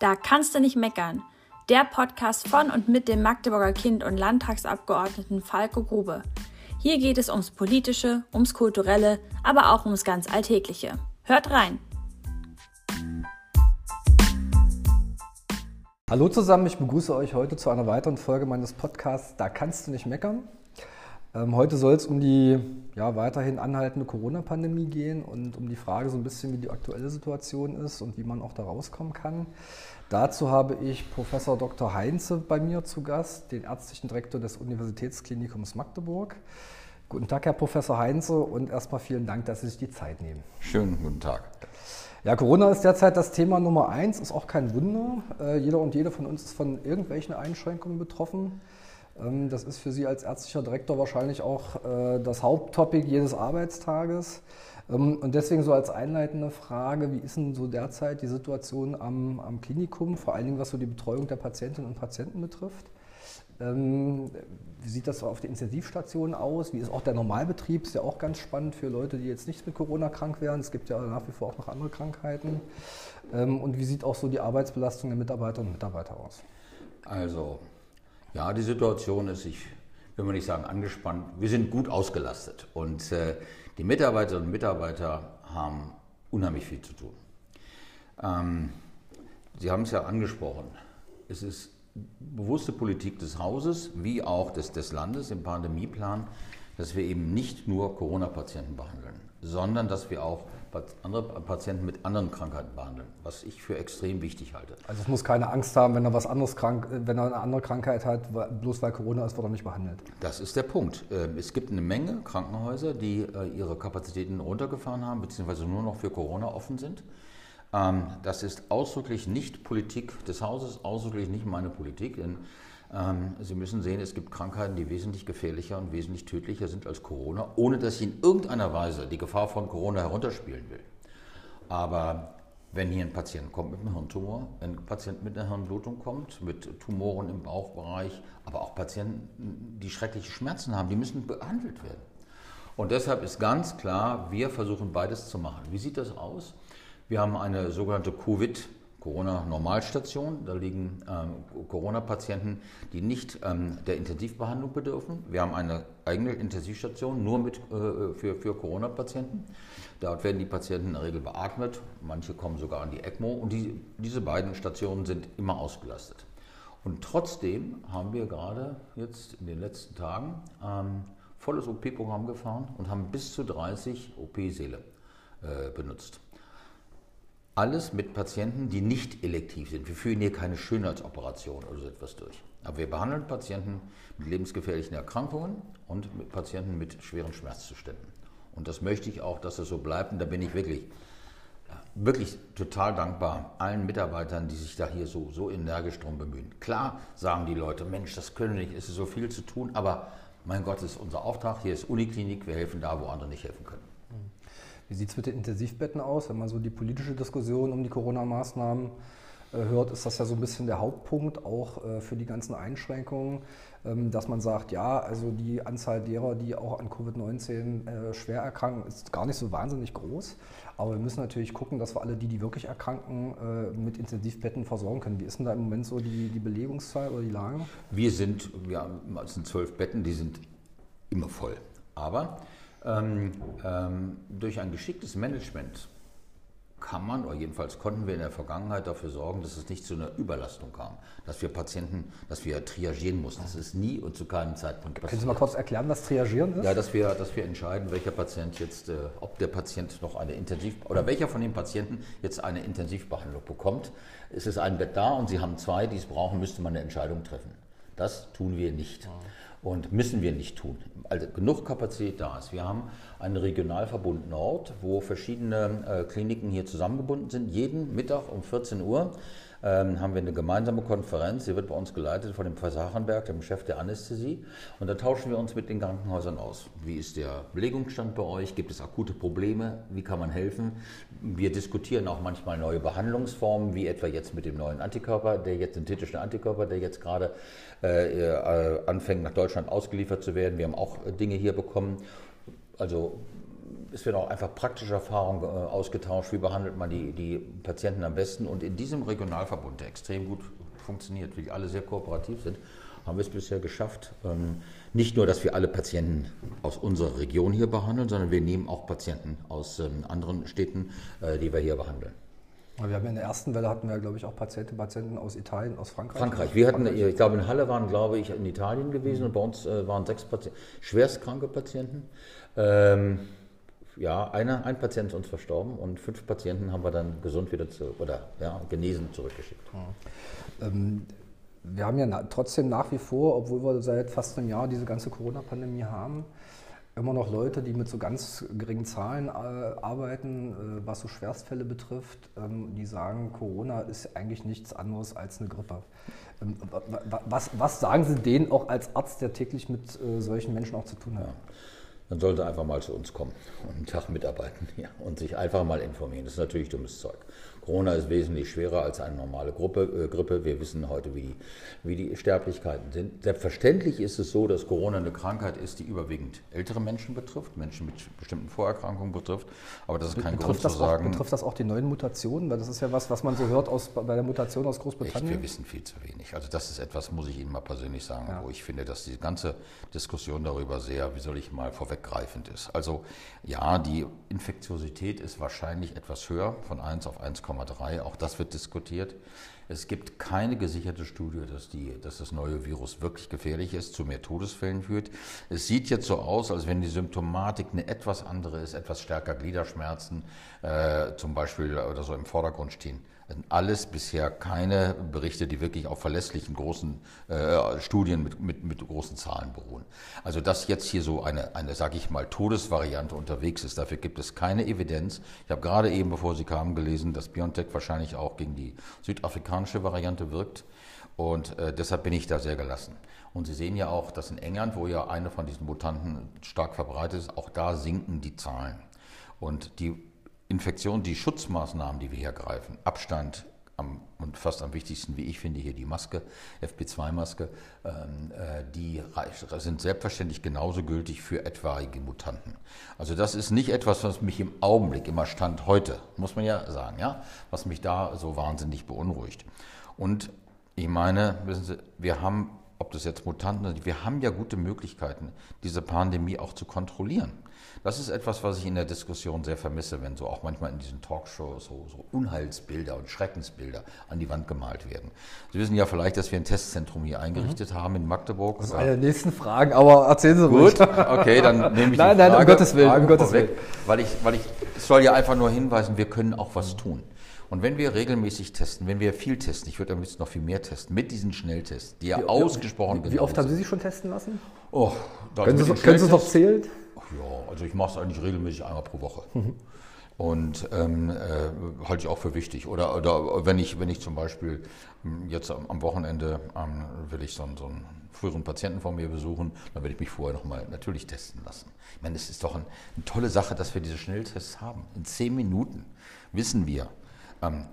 Da kannst du nicht meckern. Der Podcast von und mit dem Magdeburger Kind und Landtagsabgeordneten Falco Grube. Hier geht es ums Politische, ums Kulturelle, aber auch ums ganz Alltägliche. Hört rein! Hallo zusammen, ich begrüße euch heute zu einer weiteren Folge meines Podcasts Da kannst du nicht meckern. Ähm, heute soll es um die ja, weiterhin anhaltende Corona-Pandemie gehen und um die Frage so ein bisschen, wie die aktuelle Situation ist und wie man auch da rauskommen kann. Dazu habe ich Professor Dr. Heinze bei mir zu Gast, den ärztlichen Direktor des Universitätsklinikums Magdeburg. Guten Tag, Herr Professor Heinze, und erstmal vielen Dank, dass Sie sich die Zeit nehmen. Schönen guten Tag. Ja, Corona ist derzeit das Thema Nummer eins, ist auch kein Wunder. Äh, jeder und jede von uns ist von irgendwelchen Einschränkungen betroffen. Ähm, das ist für Sie als ärztlicher Direktor wahrscheinlich auch äh, das Haupttopic jedes Arbeitstages. Ähm, und deswegen so als einleitende Frage, wie ist denn so derzeit die Situation am, am Klinikum, vor allen Dingen was so die Betreuung der Patientinnen und Patienten betrifft? Ähm, wie sieht das auf der Intensivstation aus? Wie ist auch der Normalbetrieb? Ist ja auch ganz spannend für Leute, die jetzt nicht mit Corona krank wären. Es gibt ja nach wie vor auch noch andere Krankheiten. Und wie sieht auch so die Arbeitsbelastung der Mitarbeiterinnen und Mitarbeiter aus? Also ja, die Situation ist, ich will mal nicht sagen angespannt, wir sind gut ausgelastet und äh, die Mitarbeiterinnen und Mitarbeiter haben unheimlich viel zu tun. Ähm, Sie haben es ja angesprochen, es ist bewusste Politik des Hauses wie auch des, des Landes im Pandemieplan, dass wir eben nicht nur Corona-Patienten behandeln, sondern dass wir auch andere Patienten mit anderen Krankheiten behandeln, was ich für extrem wichtig halte. Also es muss keine Angst haben, wenn er was anderes krank, wenn er eine andere Krankheit hat, bloß weil Corona ist, wird er nicht behandelt. Das ist der Punkt. Ähm, es gibt eine Menge Krankenhäuser, die äh, ihre Kapazitäten runtergefahren haben, beziehungsweise nur noch für Corona offen sind. Ähm, das ist ausdrücklich nicht Politik des Hauses, ausdrücklich nicht meine Politik, denn Sie müssen sehen, es gibt Krankheiten, die wesentlich gefährlicher und wesentlich tödlicher sind als Corona, ohne dass ich in irgendeiner Weise die Gefahr von Corona herunterspielen will. Aber wenn hier ein Patient kommt mit einem Hirntumor, ein Patient mit einer Hirnblutung kommt, mit Tumoren im Bauchbereich, aber auch Patienten, die schreckliche Schmerzen haben, die müssen behandelt werden. Und deshalb ist ganz klar, wir versuchen beides zu machen. Wie sieht das aus? Wir haben eine sogenannte Covid- Corona-Normalstation. Da liegen ähm, Corona-Patienten, die nicht ähm, der Intensivbehandlung bedürfen. Wir haben eine eigene Intensivstation nur mit, äh, für, für Corona-Patienten. Dort werden die Patienten in der Regel beatmet. Manche kommen sogar an die ECMO. Und die, diese beiden Stationen sind immer ausgelastet. Und trotzdem haben wir gerade jetzt in den letzten Tagen ähm, volles OP-Programm gefahren und haben bis zu 30 OP-Säle äh, benutzt. Alles mit Patienten, die nicht elektiv sind. Wir führen hier keine Schönheitsoperation oder so etwas durch. Aber wir behandeln Patienten mit lebensgefährlichen Erkrankungen und mit Patienten mit schweren Schmerzzuständen. Und das möchte ich auch, dass es so bleibt. Und da bin ich wirklich, wirklich total dankbar allen Mitarbeitern, die sich da hier so, so energisch drum bemühen. Klar sagen die Leute, Mensch, das können wir nicht, es ist so viel zu tun, aber mein Gott, das ist unser Auftrag. Hier ist Uniklinik, wir helfen da, wo andere nicht helfen können. Wie sieht es mit den Intensivbetten aus? Wenn man so die politische Diskussion um die Corona-Maßnahmen äh, hört, ist das ja so ein bisschen der Hauptpunkt auch äh, für die ganzen Einschränkungen, ähm, dass man sagt, ja, also die Anzahl derer, die auch an Covid-19 äh, schwer erkranken, ist gar nicht so wahnsinnig groß. Aber wir müssen natürlich gucken, dass wir alle die, die wirklich erkranken, mit Intensivbetten versorgen können. Wie ist denn da im Moment so die, die Belegungszahl oder die Lage? Wir sind, haben, es sind zwölf Betten, die sind immer voll. Aber ähm, ähm, durch ein geschicktes Management kann man, oder jedenfalls konnten wir in der Vergangenheit dafür sorgen, dass es nicht zu einer Überlastung kam, dass wir Patienten, dass wir triagieren mussten. Das ist nie und zu keinem Zeitpunkt passiert. Können Sie mal kurz erklären, was Triagieren ist? Ja, dass wir, dass wir entscheiden, welcher Patient jetzt, äh, ob der Patient noch eine Intensiv, oder welcher von den Patienten jetzt eine Intensivbehandlung bekommt. Es ist ein Bett da und Sie haben zwei, die es brauchen, müsste man eine Entscheidung treffen. Das tun wir nicht. Und müssen wir nicht tun. Also genug Kapazität da ist. Wir haben einen Regionalverbund Nord, wo verschiedene äh, Kliniken hier zusammengebunden sind. Jeden Mittag um 14 Uhr ähm, haben wir eine gemeinsame Konferenz. Sie wird bei uns geleitet von dem Professor Hachenberg, dem Chef der Anästhesie. Und da tauschen wir uns mit den Krankenhäusern aus. Wie ist der Belegungsstand bei euch? Gibt es akute Probleme? Wie kann man helfen? Wir diskutieren auch manchmal neue Behandlungsformen, wie etwa jetzt mit dem neuen Antikörper, der jetzt synthetischen Antikörper, der jetzt gerade äh, äh, anfängt nach Deutschland ausgeliefert zu werden. Wir haben auch Dinge hier bekommen. Also es wird auch einfach praktische Erfahrungen äh, ausgetauscht, wie behandelt man die, die Patienten am besten. Und in diesem Regionalverbund, der extrem gut funktioniert, wie alle sehr kooperativ sind, haben wir es bisher geschafft, ähm, nicht nur, dass wir alle Patienten aus unserer Region hier behandeln, sondern wir nehmen auch Patienten aus ähm, anderen Städten, äh, die wir hier behandeln. Wir haben in der ersten Welle hatten wir, glaube ich, auch Patienten, Patienten aus Italien, aus Frankreich. Frankreich. Wir hatten, ich glaube, in Halle waren, glaube ich, in Italien gewesen mhm. und bei uns äh, waren sechs Patienten, schwerstkranke Patienten. Ähm, ja, einer, ein Patient ist uns verstorben und fünf Patienten haben wir dann gesund wieder zu, oder ja, genesen zurückgeschickt. Ja. Ähm, wir haben ja trotzdem nach wie vor, obwohl wir seit fast einem Jahr diese ganze Corona-Pandemie haben, immer noch Leute, die mit so ganz geringen Zahlen äh, arbeiten, äh, was so Schwerstfälle betrifft, ähm, die sagen, Corona ist eigentlich nichts anderes als eine Grippe. Ähm, was, was, sagen Sie denen auch als Arzt, der täglich mit äh, solchen Menschen auch zu tun hat? Ja dann sollte einfach mal zu uns kommen und einen Tag mitarbeiten ja, und sich einfach mal informieren. Das ist natürlich dummes Zeug. Corona ist wesentlich schwerer als eine normale Gruppe, äh, Grippe. Wir wissen heute, wie die, wie die Sterblichkeiten sind. Selbstverständlich ist es so, dass Corona eine Krankheit ist, die überwiegend ältere Menschen betrifft, Menschen mit bestimmten Vorerkrankungen betrifft. Aber das ist kein betrifft Grund zu sagen. Auch, betrifft das auch die neuen Mutationen? Weil das ist ja was, was man so hört aus, bei der Mutation aus Großbritannien. Echt, wir wissen viel zu wenig. Also das ist etwas, muss ich Ihnen mal persönlich sagen, ja. wo ich finde, dass die ganze Diskussion darüber sehr, wie soll ich mal vorweggreifend ist. Also ja, die Infektiosität ist wahrscheinlich etwas höher, von 1 auf 1,3. Auch das wird diskutiert. Es gibt keine gesicherte Studie, dass, die, dass das neue Virus wirklich gefährlich ist, zu mehr Todesfällen führt. Es sieht jetzt so aus, als wenn die Symptomatik eine etwas andere ist, etwas stärker Gliederschmerzen äh, zum Beispiel oder so im Vordergrund stehen alles bisher keine Berichte, die wirklich auf verlässlichen großen äh, Studien mit, mit, mit, großen Zahlen beruhen. Also dass jetzt hier so eine, eine sage ich mal, Todesvariante unterwegs ist, dafür gibt es keine Evidenz. Ich habe gerade eben, bevor Sie kamen, gelesen, dass BioNTech wahrscheinlich auch gegen die südafrikanische Variante wirkt. Und äh, deshalb bin ich da sehr gelassen. Und Sie sehen ja auch, dass in England, wo ja eine von diesen Mutanten stark verbreitet ist, auch da sinken die Zahlen. Und die Infektion, die Schutzmaßnahmen, die wir hier greifen, Abstand am, und fast am wichtigsten, wie ich finde, hier die Maske, FP2-Maske, ähm, äh, die sind selbstverständlich genauso gültig für etwaige Mutanten. Also das ist nicht etwas, was mich im Augenblick, immer Stand heute, muss man ja sagen, ja, was mich da so wahnsinnig beunruhigt. Und ich meine, wissen Sie, wir haben, ob das jetzt Mutanten sind, wir haben ja gute Möglichkeiten, diese Pandemie auch zu kontrollieren. Das ist etwas, was ich in der Diskussion sehr vermisse, wenn so auch manchmal in diesen Talkshows so, so Unheilsbilder und Schreckensbilder an die Wand gemalt werden. Sie wissen ja vielleicht, dass wir ein Testzentrum hier eingerichtet mhm. haben in Magdeburg. Das ist eine der nächsten Fragen, aber erzählen Sie ruhig. Gut, okay, dann nehme ich nein, die Frage, nein, um Gottes Willen, um Gottes Willen. Weil ich, weil ich, ich soll ja einfach nur hinweisen, wir können auch was tun. Und wenn wir regelmäßig testen, wenn wir viel testen, ich würde am liebsten noch viel mehr testen, mit diesen Schnelltests, die ja wie, ausgesprochen Wie, wie oft haben Sie sich schon testen lassen? Oh, können Sie es noch zählen? Ja, also ich mache es eigentlich regelmäßig einmal pro Woche. Mhm. Und ähm, äh, halte ich auch für wichtig. Oder, oder wenn, ich, wenn ich zum Beispiel hm, jetzt am Wochenende ähm, will ich so, einen, so einen früheren Patienten von mir besuchen, dann werde ich mich vorher nochmal natürlich testen lassen. Ich meine, es ist doch ein, eine tolle Sache, dass wir diese Schnelltests haben. In zehn Minuten wissen wir, ähm,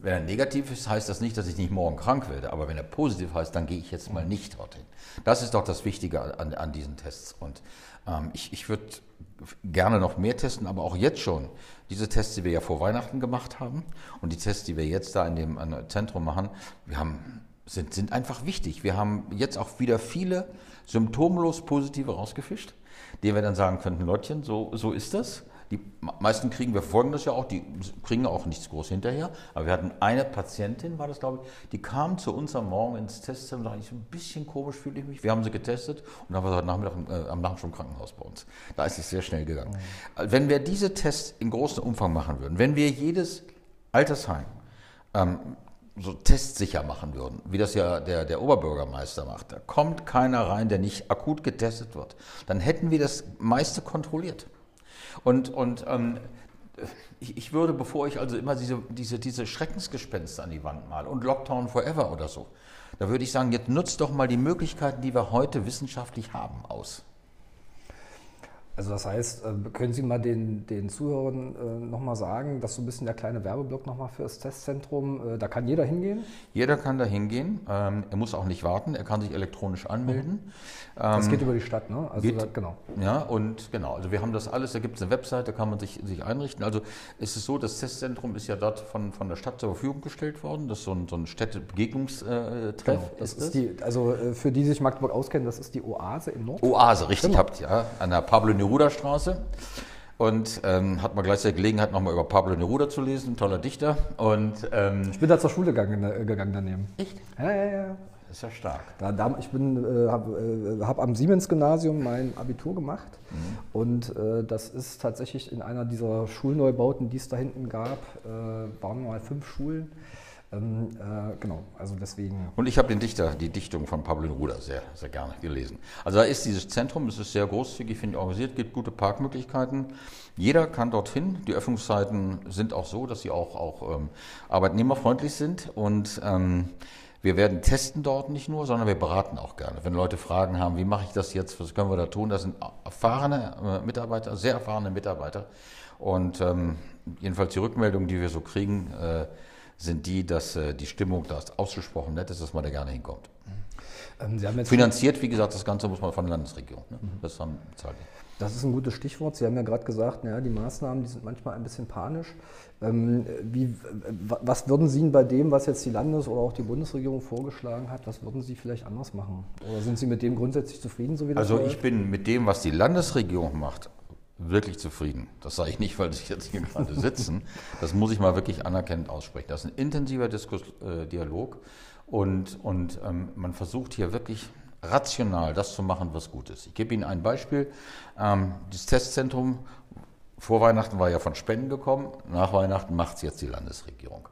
wenn er negativ ist, heißt das nicht, dass ich nicht morgen krank werde. Aber wenn er positiv heißt, dann gehe ich jetzt mal nicht dorthin. Das ist doch das Wichtige an, an diesen Tests. Und ähm, ich, ich würde gerne noch mehr testen, aber auch jetzt schon. Diese Tests, die wir ja vor Weihnachten gemacht haben und die Tests, die wir jetzt da in dem Zentrum machen, wir haben, sind, sind einfach wichtig. Wir haben jetzt auch wieder viele symptomlos positive rausgefischt, denen wir dann sagen könnten, Leutchen, so, so ist das. Die meisten kriegen, wir folgen das ja auch, die kriegen auch nichts groß hinterher. Aber wir hatten eine Patientin, war das glaube ich, die kam zu uns am Morgen ins Testzentrum und sagte, ich so ein bisschen komisch fühle ich mich. Wir haben sie getestet und dann war sie heute Nachmittag äh, am Nachmittag schon im Krankenhaus bei uns. Da ist es sehr schnell gegangen. Mhm. Wenn wir diese Tests in großem Umfang machen würden, wenn wir jedes Altersheim ähm, so testsicher machen würden, wie das ja der, der Oberbürgermeister macht, da kommt keiner rein, der nicht akut getestet wird, dann hätten wir das meiste kontrolliert. Und, und ähm, ich, ich, würde, bevor ich also immer diese, diese, diese Schreckensgespenster an die Wand male und Lockdown Forever oder so, da würde ich sagen, jetzt nutzt doch mal die Möglichkeiten, die wir heute wissenschaftlich haben, aus. Also das heißt, äh, können Sie mal den, den Zuhörern äh, nochmal sagen, dass so ein bisschen der kleine Werbeblock nochmal für das Testzentrum, äh, da kann jeder hingehen? Jeder kann da hingehen. Ähm, er muss auch nicht warten, er kann sich elektronisch anmelden. Mhm. Das ähm, geht über die Stadt, ne? Also geht, da, genau. Ja, und genau, also wir haben das alles, da gibt es eine Webseite, da kann man sich, sich einrichten. Also es ist so, das Testzentrum ist ja dort von, von der Stadt zur Verfügung gestellt worden. Das ist so ein, so ein Städtebegegnungstreff. Genau, das ist, ist die, also für die, die sich Magdeburg auskennen, das ist die Oase im Nord. Oase, richtig, genau. habt ja, an der Pablo Neruda-Straße. Und ähm, hat man gleichzeitig Gelegenheit, nochmal über Pablo Neruda zu lesen, toller Dichter. Und, ähm, ich bin da zur Schule gegangen, äh, gegangen daneben. Echt? Ja, ja, ja. Das ist ja stark. Da, da, ich äh, habe äh, hab am Siemens-Gymnasium mein Abitur gemacht. Mhm. Und äh, das ist tatsächlich in einer dieser Schulneubauten, die es da hinten gab, äh, waren mal fünf Schulen. Ähm, äh, genau, also deswegen. Und ich habe den Dichter, die Dichtung von Pablo Neruda sehr, sehr gerne gelesen. Also da ist dieses Zentrum, es ist sehr großzügig, finde ich, organisiert, gibt gute Parkmöglichkeiten. Jeder kann dorthin. Die Öffnungszeiten sind auch so, dass sie auch, auch ähm, arbeitnehmerfreundlich sind. Und ähm, wir werden testen dort nicht nur, sondern wir beraten auch gerne. Wenn Leute Fragen haben, wie mache ich das jetzt, was können wir da tun, das sind erfahrene äh, Mitarbeiter, sehr erfahrene Mitarbeiter. Und ähm, jedenfalls die Rückmeldungen, die wir so kriegen, äh, sind die, dass äh, die Stimmung da ausgesprochen nett ist, dass man da gerne hinkommt. Ähm, Finanziert, wie gesagt, das Ganze muss man von der Landesregierung. Ne? Mhm. Das haben bezahlt. Das ist ein gutes Stichwort. Sie haben ja gerade gesagt, ja, die Maßnahmen, die sind manchmal ein bisschen panisch. Ähm, wie, was würden Sie bei dem, was jetzt die Landes- oder auch die Bundesregierung vorgeschlagen hat, was würden Sie vielleicht anders machen? Oder sind Sie mit dem grundsätzlich zufrieden, so wie das Also ich bin mit dem, was die Landesregierung macht, wirklich zufrieden. Das sage ich nicht, weil Sie jetzt hier gerade sitzen. Das muss ich mal wirklich anerkennend aussprechen. Das ist ein intensiver Diskurs, äh, Dialog und, und ähm, man versucht hier wirklich rational das zu machen, was gut ist. Ich gebe Ihnen ein Beispiel. Ähm, das Testzentrum vor Weihnachten war ja von Spenden gekommen, nach Weihnachten macht es jetzt die Landesregierung.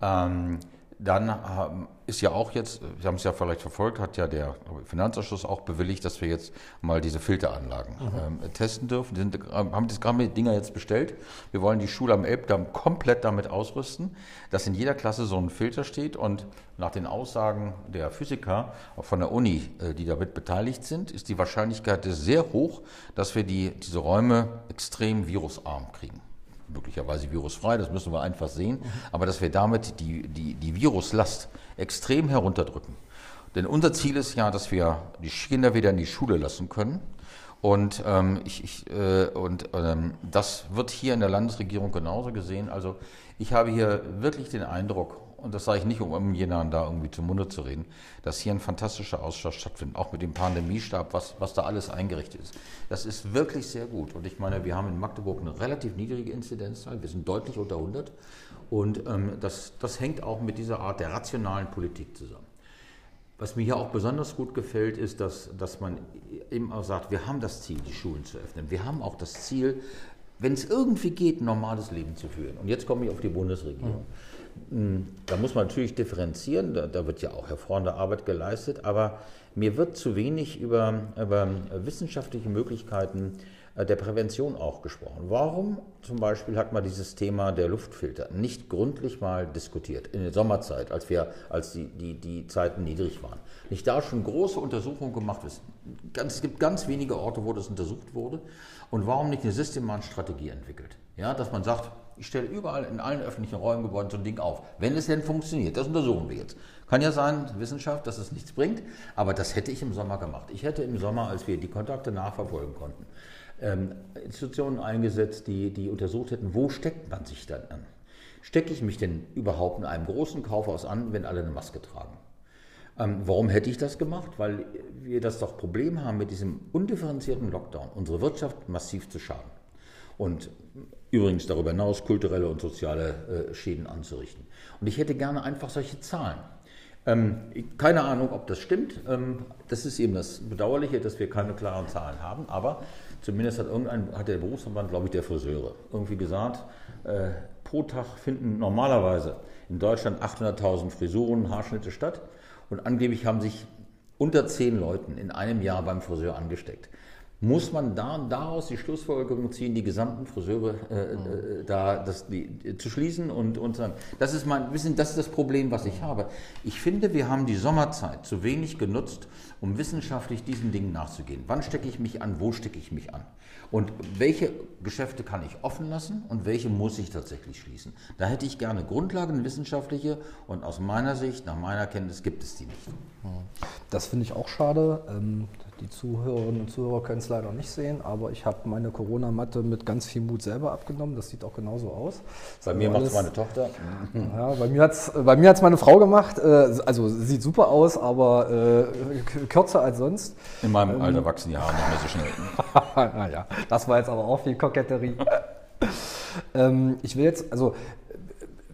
Ähm, dann ist ja auch jetzt, Sie haben es ja vielleicht verfolgt, hat ja der Finanzausschuss auch bewilligt, dass wir jetzt mal diese Filteranlagen mhm. ähm, testen dürfen. Die sind, haben das gerade die Dinger jetzt bestellt. Wir wollen die Schule am Elbdamm komplett damit ausrüsten, dass in jeder Klasse so ein Filter steht und nach den Aussagen der Physiker von der Uni, äh, die damit beteiligt sind, ist die Wahrscheinlichkeit sehr hoch, dass wir die, diese Räume extrem virusarm kriegen möglicherweise virusfrei, das müssen wir einfach sehen, aber dass wir damit die, die, die Viruslast extrem herunterdrücken. Denn unser Ziel ist ja, dass wir die Kinder wieder in die Schule lassen können. Und, ähm, ich, ich, äh, und ähm, das wird hier in der Landesregierung genauso gesehen. Also ich habe hier wirklich den Eindruck, und das sage ich nicht, um jemanden da irgendwie zum Munde zu reden, dass hier ein fantastischer Austausch stattfindet, auch mit dem Pandemiestab, was, was da alles eingerichtet ist. Das ist wirklich sehr gut. Und ich meine, wir haben in Magdeburg eine relativ niedrige Inzidenzzahl, wir sind deutlich unter 100. Und ähm, das, das hängt auch mit dieser Art der rationalen Politik zusammen. Was mir hier auch besonders gut gefällt, ist, dass, dass man eben auch sagt, wir haben das Ziel, die Schulen zu öffnen. Wir haben auch das Ziel, wenn es irgendwie geht, ein normales Leben zu führen. Und jetzt komme ich auf die Bundesregierung. Mhm. Hm, da muss man natürlich differenzieren, da, da, wird ja auch hervorragende Arbeit geleistet, aber mir wird zu wenig über, über wissenschaftliche Möglichkeiten äh, der Prävention auch gesprochen. Warum zum Beispiel hat man dieses Thema der Luftfilter nicht gründlich mal diskutiert in der Sommerzeit, als, wir, als die, die, die Zeiten niedrig waren? Nicht da schon große Untersuchungen gemacht? Ganz, es gibt ganz wenige Orte, wo das untersucht wurde. Und warum nicht eine systematische Strategie entwickelt? Ja, dass man sagt, ich stelle überall in allen öffentlichen Räumen, Gebäuden so ein Ding auf. Wenn es denn funktioniert, das untersuchen wir jetzt. Kann ja sein, Wissenschaft, dass es nichts bringt, aber das hätte ich im Sommer gemacht. Ich hätte im Sommer, als wir die Kontakte nachverfolgen konnten, ähm, Institutionen eingesetzt, die, die untersucht hätten, wo steckt man sich dann an? Stecke ich mich denn überhaupt in einem großen Kaufhaus an, wenn alle eine Maske tragen? Ähm, warum hätte ich das gemacht? Weil wir das doch Problem haben mit diesem undifferenzierten Lockdown, unsere Wirtschaft massiv zu schaden. Und übrigens darüber hinaus kulturelle und soziale äh, Schäden anzurichten. Und ich hätte gerne einfach solche Zahlen. Ähm, keine Ahnung, ob das stimmt. Ähm, das ist eben das Bedauerliche, dass wir keine klaren Zahlen haben. Aber zumindest hat, irgendein, hat der Berufsverband, glaube ich, der Friseure, irgendwie gesagt, äh, pro Tag finden normalerweise in Deutschland 800.000 Frisuren, Haarschnitte statt. Und angeblich haben sich unter zehn Leuten in einem Jahr beim Friseur angesteckt. Muss man da, daraus die Schlussfolgerung ziehen, die gesamten Friseure äh, äh, da das, die, zu schließen und, und sagen, das ist mein Wissen, das ist das Problem, was ich habe. Ich finde, wir haben die Sommerzeit zu wenig genutzt, um wissenschaftlich diesen Dingen nachzugehen. Wann stecke ich mich an, wo stecke ich mich an? Und welche Geschäfte kann ich offen lassen und welche muss ich tatsächlich schließen? Da hätte ich gerne Grundlagen, wissenschaftliche und aus meiner Sicht, nach meiner Kenntnis, gibt es die nicht. Das finde ich auch schade. Ähm, die Zuhörerinnen und Zuhörer können es leider nicht sehen, aber ich habe meine Corona-Matte mit ganz viel Mut selber abgenommen. Das sieht auch genauso aus. Bei mir macht es meine Tochter. Ja, bei mir hat es bei mir hat's meine Frau gemacht. Äh, also sieht super aus, aber äh, kürzer als sonst. In meinem ähm, Alter wachsen die Haare nicht mehr so schnell. naja, das war jetzt aber auch viel Koketterie. ähm, ich will jetzt, also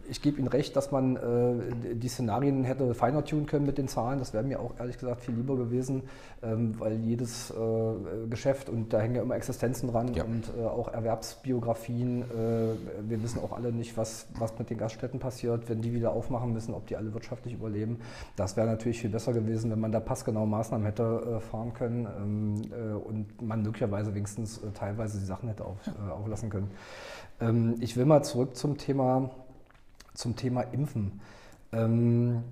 ich gebe Ihnen recht, dass man äh, die Szenarien hätte feiner tun können mit den Zahlen. Das wäre mir auch ehrlich gesagt viel lieber gewesen, ähm, weil jedes äh, Geschäft und da hängen ja immer Existenzen dran ja. und äh, auch Erwerbsbiografien. Äh, wir wissen auch alle nicht, was, was mit den Gaststätten passiert, wenn die wieder aufmachen müssen, ob die alle wirtschaftlich überleben. Das wäre natürlich viel besser gewesen, wenn man da passgenaue Maßnahmen hätte äh, fahren können ähm, äh, und man möglicherweise wenigstens teilweise die Sachen hätte auf, auflassen können. Ähm, ich will mal zurück zum Thema zum Thema Impfen. Ähm,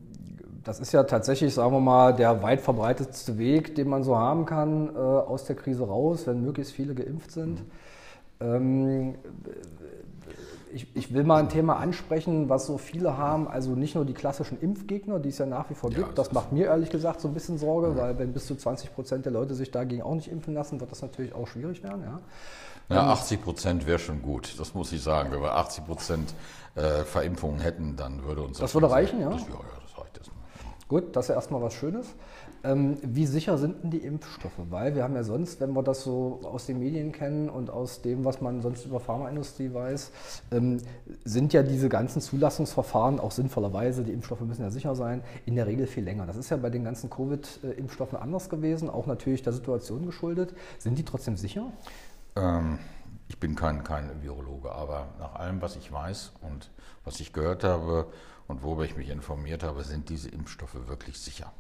das ist ja tatsächlich, sagen wir mal, der weit verbreitetste Weg, den man so haben kann äh, aus der Krise raus, wenn möglichst viele geimpft sind. Ähm, ich, ich, will mal ein Thema ansprechen, was so viele haben, also nicht nur die klassischen Impfgegner, die es ja nach wie vor gibt. das macht mir ehrlich gesagt so ein bisschen Sorge, mhm. weil wenn bis zu 20 Prozent der Leute sich dagegen auch nicht impfen lassen, wird das natürlich auch schwierig werden. Ja. Ja, 80 Prozent wäre schon gut, das muss ich sagen. Wenn wir 80 Prozent äh, Verimpfungen hätten, dann würde uns das. Das würde reichen, ja? Das, ja, ja, das reicht erstmal. Gut, das ist ja erstmal was Schönes. Ähm, wie sicher sind denn die Impfstoffe? Weil wir haben ja sonst, wenn wir das so aus den Medien kennen und aus dem, was man sonst über Pharmaindustrie weiß, ähm, sind ja diese ganzen Zulassungsverfahren auch sinnvollerweise, die Impfstoffe müssen ja sicher sein, in der Regel viel länger. Das ist ja bei den ganzen Covid-Impfstoffen anders gewesen, auch natürlich der Situation geschuldet. Sind die trotzdem sicher? Ähm, ich bin kein, kein Virologe, aber nach allem, was ich weiß und was ich gehört habe und worüber ich mich informiert habe, sind diese Impfstoffe wirklich sicher.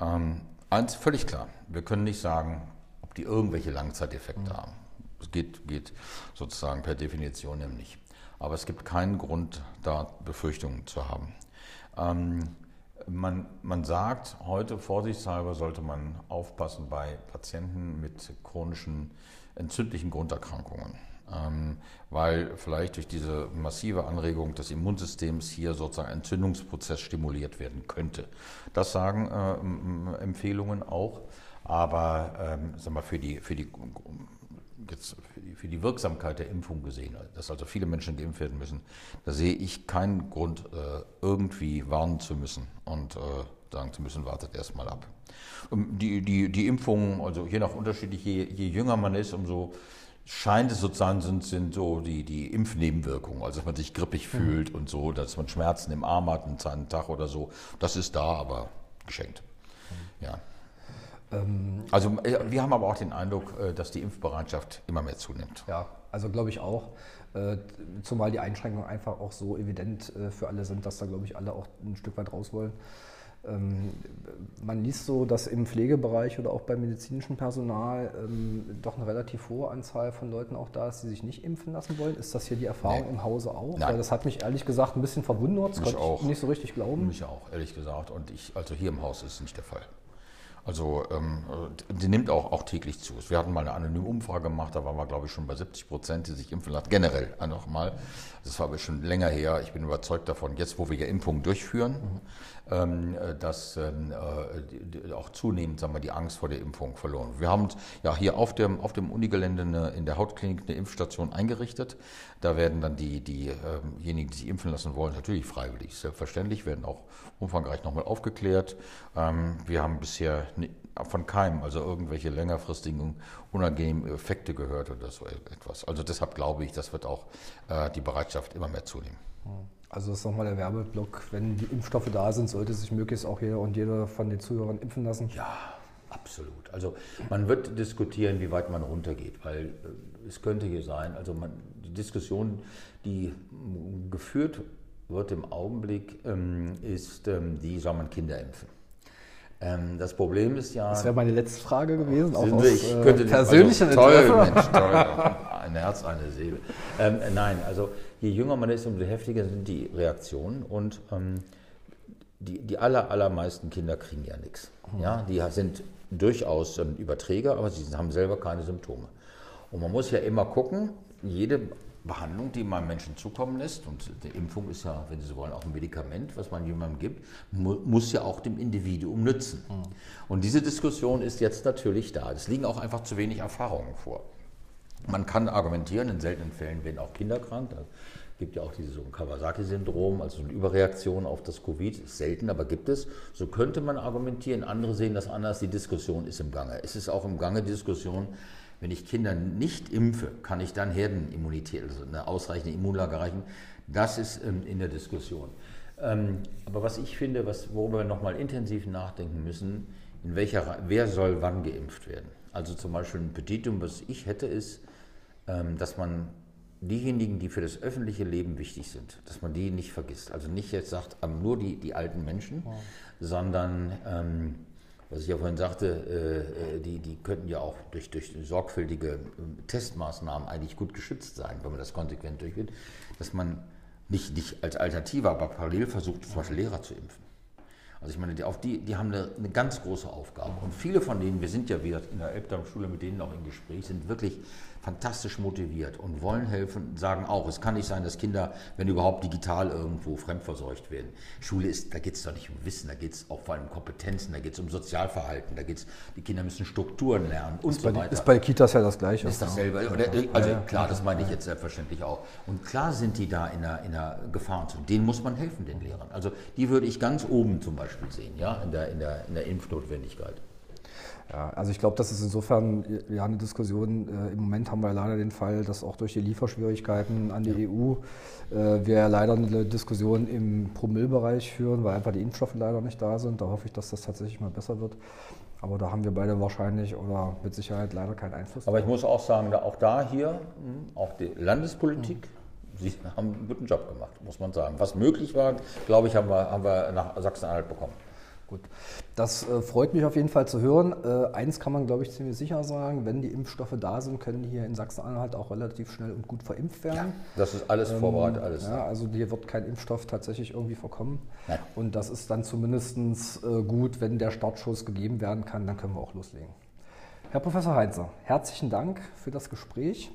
Ähm, eins völlig klar, wir können nicht sagen, ob die irgendwelche Langzeiteffekte mhm. haben. Es geht, geht sozusagen per Definition nicht. Aber es gibt keinen Grund, da Befürchtungen zu haben. Ähm, man, man sagt, heute vorsichtshalber sollte man aufpassen bei Patienten mit chronischen entzündlichen Grunderkrankungen. Ähm, weil vielleicht durch diese massive Anregung des Immunsystems hier sozusagen ein Entzündungsprozess stimuliert werden könnte. Das sagen äh, Empfehlungen auch, aber ähm, sag mal, für, die, für, die, jetzt für, die, für die Wirksamkeit der Impfung gesehen, dass also viele Menschen geimpft werden müssen, da sehe ich keinen Grund, äh, irgendwie warnen zu müssen und äh, sagen zu müssen, wartet erst mal ab. Ähm, die, die, die Impfungen, also je nach unterschiedlich, je, je jünger man ist, umso scheint es sozusagen sind, sind so die, die Impfnebenwirkungen, also dass man sich grippig mhm. fühlt und so, dass man Schmerzen im Arm hat, einen Tag oder so. Das ist da, aber geschenkt. Mhm. Ja. Ähm, also äh, wir haben aber auch den Eindruck, äh, dass die Impfbereitschaft immer mehr zunimmt. Ja, also glaube ich auch. Äh, zumal die Einschränkungen einfach auch so evident für alle sind, dass da glaube ich alle auch ein Stück weit raus wollen. Ähm, man liest so, dass im Pflegebereich oder auch beim medizinischen Personal ähm, doch eine relativ hohe Anzahl von Leuten auch da ist, die sich nicht impfen lassen wollen. Ist das hier die Erfahrung nee. im Hause auch? Nein. Weil das hat mich ehrlich gesagt ein bisschen verwundert. Das mich konnte ich nicht so richtig glauben. Mich auch, ehrlich gesagt. Und ich, also hier im Haus ist es nicht der Fall. Also ähm, die nimmt auch, auch täglich zu. Wir hatten mal eine anonyme Umfrage gemacht, da waren wir, glaube ich, schon bei 70 Prozent, die sich impfen lassen. Generell nochmal. Das war aber schon länger her. Ich bin überzeugt davon, jetzt wo wir ja Impfungen durchführen, mhm. ähm, dass ähm, äh, auch zunehmend sagen wir, die Angst vor der Impfung verloren. Wir haben ja hier auf dem, auf dem Unigelände eine, in der Hautklinik eine Impfstation eingerichtet. Da werden dann die, diejenigen, die sich impfen lassen wollen, natürlich freiwillig, selbstverständlich, werden auch umfangreich nochmal aufgeklärt. Ähm, wir haben bisher von keinem, also irgendwelche längerfristigen unangenehmen Effekte gehört oder so etwas. Also deshalb glaube ich, das wird auch äh, die Bereitschaft immer mehr zunehmen. Also das ist nochmal der Werbeblock. Wenn die Impfstoffe da sind, sollte sich möglichst auch jeder und jeder von den Zuhörern impfen lassen. Ja, absolut. Also man wird diskutieren, wie weit man runtergeht, weil äh, es könnte hier sein, also man, die Diskussion, die geführt wird im Augenblick, ähm, ist ähm, die, soll man Kinder impfen? Ähm, das Problem ist ja. Das wäre meine letzte Frage gewesen, auch aus ich äh, könnte persönlichen also, toll, Mensch, toll, ein Herz, eine Seele. Ähm, nein, also je jünger man ist, umso heftiger sind die Reaktionen und ähm, die, die aller, allermeisten Kinder kriegen ja nichts. Ja, die sind durchaus Überträger, aber sie haben selber keine Symptome. Und man muss ja immer gucken, jede Behandlung, die man Menschen zukommen lässt, und die Impfung ist ja, wenn Sie so wollen, auch ein Medikament, was man jemandem gibt, mu muss ja auch dem Individuum nützen. Mhm. Und diese Diskussion ist jetzt natürlich da. Es liegen auch einfach zu wenig Erfahrungen vor. Man kann argumentieren, in seltenen Fällen werden auch Kinder krank. Da gibt ja auch dieses so Kawasaki-Syndrom, also eine Überreaktion auf das Covid, ist selten, aber gibt es. So könnte man argumentieren. Andere sehen das anders. Die Diskussion ist im Gange. Es ist auch im Gange Diskussion, wenn ich Kinder nicht impfe, kann ich dann Herdenimmunität, also eine ausreichende Immunlage erreichen. Das ist ähm, in der Diskussion. Ähm, aber was ich finde, was, worüber wir nochmal intensiv nachdenken müssen, in welcher, wer soll wann geimpft werden? Also zum Beispiel ein Petitum, was ich hätte, ist, ähm, dass man diejenigen, die für das öffentliche Leben wichtig sind, dass man die nicht vergisst. Also nicht jetzt sagt, nur die, die alten Menschen, wow. sondern ähm, was ich ja vorhin sagte, äh, äh, die, die könnten ja auch durch, durch sorgfältige ähm, Testmaßnahmen eigentlich gut geschützt sein, wenn man das konsequent durchführt, dass man nicht, nicht als Alternative, aber parallel versucht, zum Beispiel Lehrer zu impfen. Also ich meine, die, auf die, die haben eine, eine, ganz große Aufgabe. Und viele von denen, wir sind ja wieder in der Elbdarm-Schule mit denen auch im Gespräch, sind wirklich fantastisch motiviert und wollen helfen, sagen auch, es kann nicht sein, dass Kinder, wenn überhaupt digital irgendwo fremdversorgt werden. Schule ist, da geht es doch nicht um Wissen, da geht es auch vor allem um Kompetenzen, da geht es um Sozialverhalten, da geht es, die Kinder müssen Strukturen lernen und ist so bei, weiter. Ist bei Kitas ja das Gleiche. Ist dasselbe. Also klar, das meine ich jetzt selbstverständlich auch. Und klar sind die da in einer, in einer Gefahrenzone. Denen muss man helfen, den Lehrern. Also die würde ich ganz oben zum Beispiel sehen, ja, in der, in der, in der Impfnotwendigkeit. Ja, also ich glaube, das ist insofern ja eine Diskussion. Äh, Im Moment haben wir leider den Fall, dass auch durch die Lieferschwierigkeiten an die ja. EU äh, wir leider eine Diskussion im Promillbereich führen, weil einfach die Impfstoffe leider nicht da sind. Da hoffe ich, dass das tatsächlich mal besser wird. Aber da haben wir beide wahrscheinlich oder mit Sicherheit leider keinen Einfluss. Aber ich muss auch sagen, auch da hier, hm, auch die Landespolitik, mhm. Sie haben einen guten Job gemacht, muss man sagen. Was möglich war, glaube ich, haben wir, haben wir nach Sachsen-Anhalt bekommen. Gut, das äh, freut mich auf jeden Fall zu hören. Äh, eins kann man, glaube ich, ziemlich sicher sagen, wenn die Impfstoffe da sind, können die hier in Sachsen-Anhalt auch relativ schnell und gut verimpft werden. Ja, das ist alles ähm, vorbereitet, alles. Ja, also hier wird kein Impfstoff tatsächlich irgendwie verkommen. Nein. Und das ist dann zumindest äh, gut, wenn der Startschuss gegeben werden kann, dann können wir auch loslegen. Herr Professor Heinzer, herzlichen Dank für das Gespräch.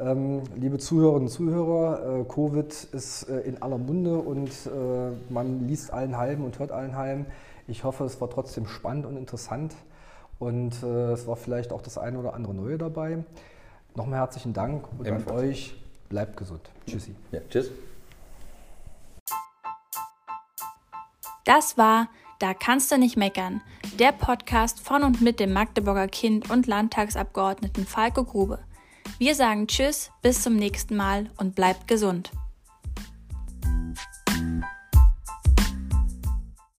Ähm, liebe Zuhörerinnen und Zuhörer, äh, Covid ist äh, in aller Munde und äh, man liest allen halben und hört allen halben. Ich hoffe, es war trotzdem spannend und interessant und äh, es war vielleicht auch das eine oder andere Neue dabei. Nochmal herzlichen Dank und Ebenfalls. an euch. Bleibt gesund. Tschüssi. Ja, tschüss. Das war Da kannst du nicht meckern, der Podcast von und mit dem Magdeburger Kind und Landtagsabgeordneten Falco Grube. Wir sagen Tschüss, bis zum nächsten Mal und bleibt gesund.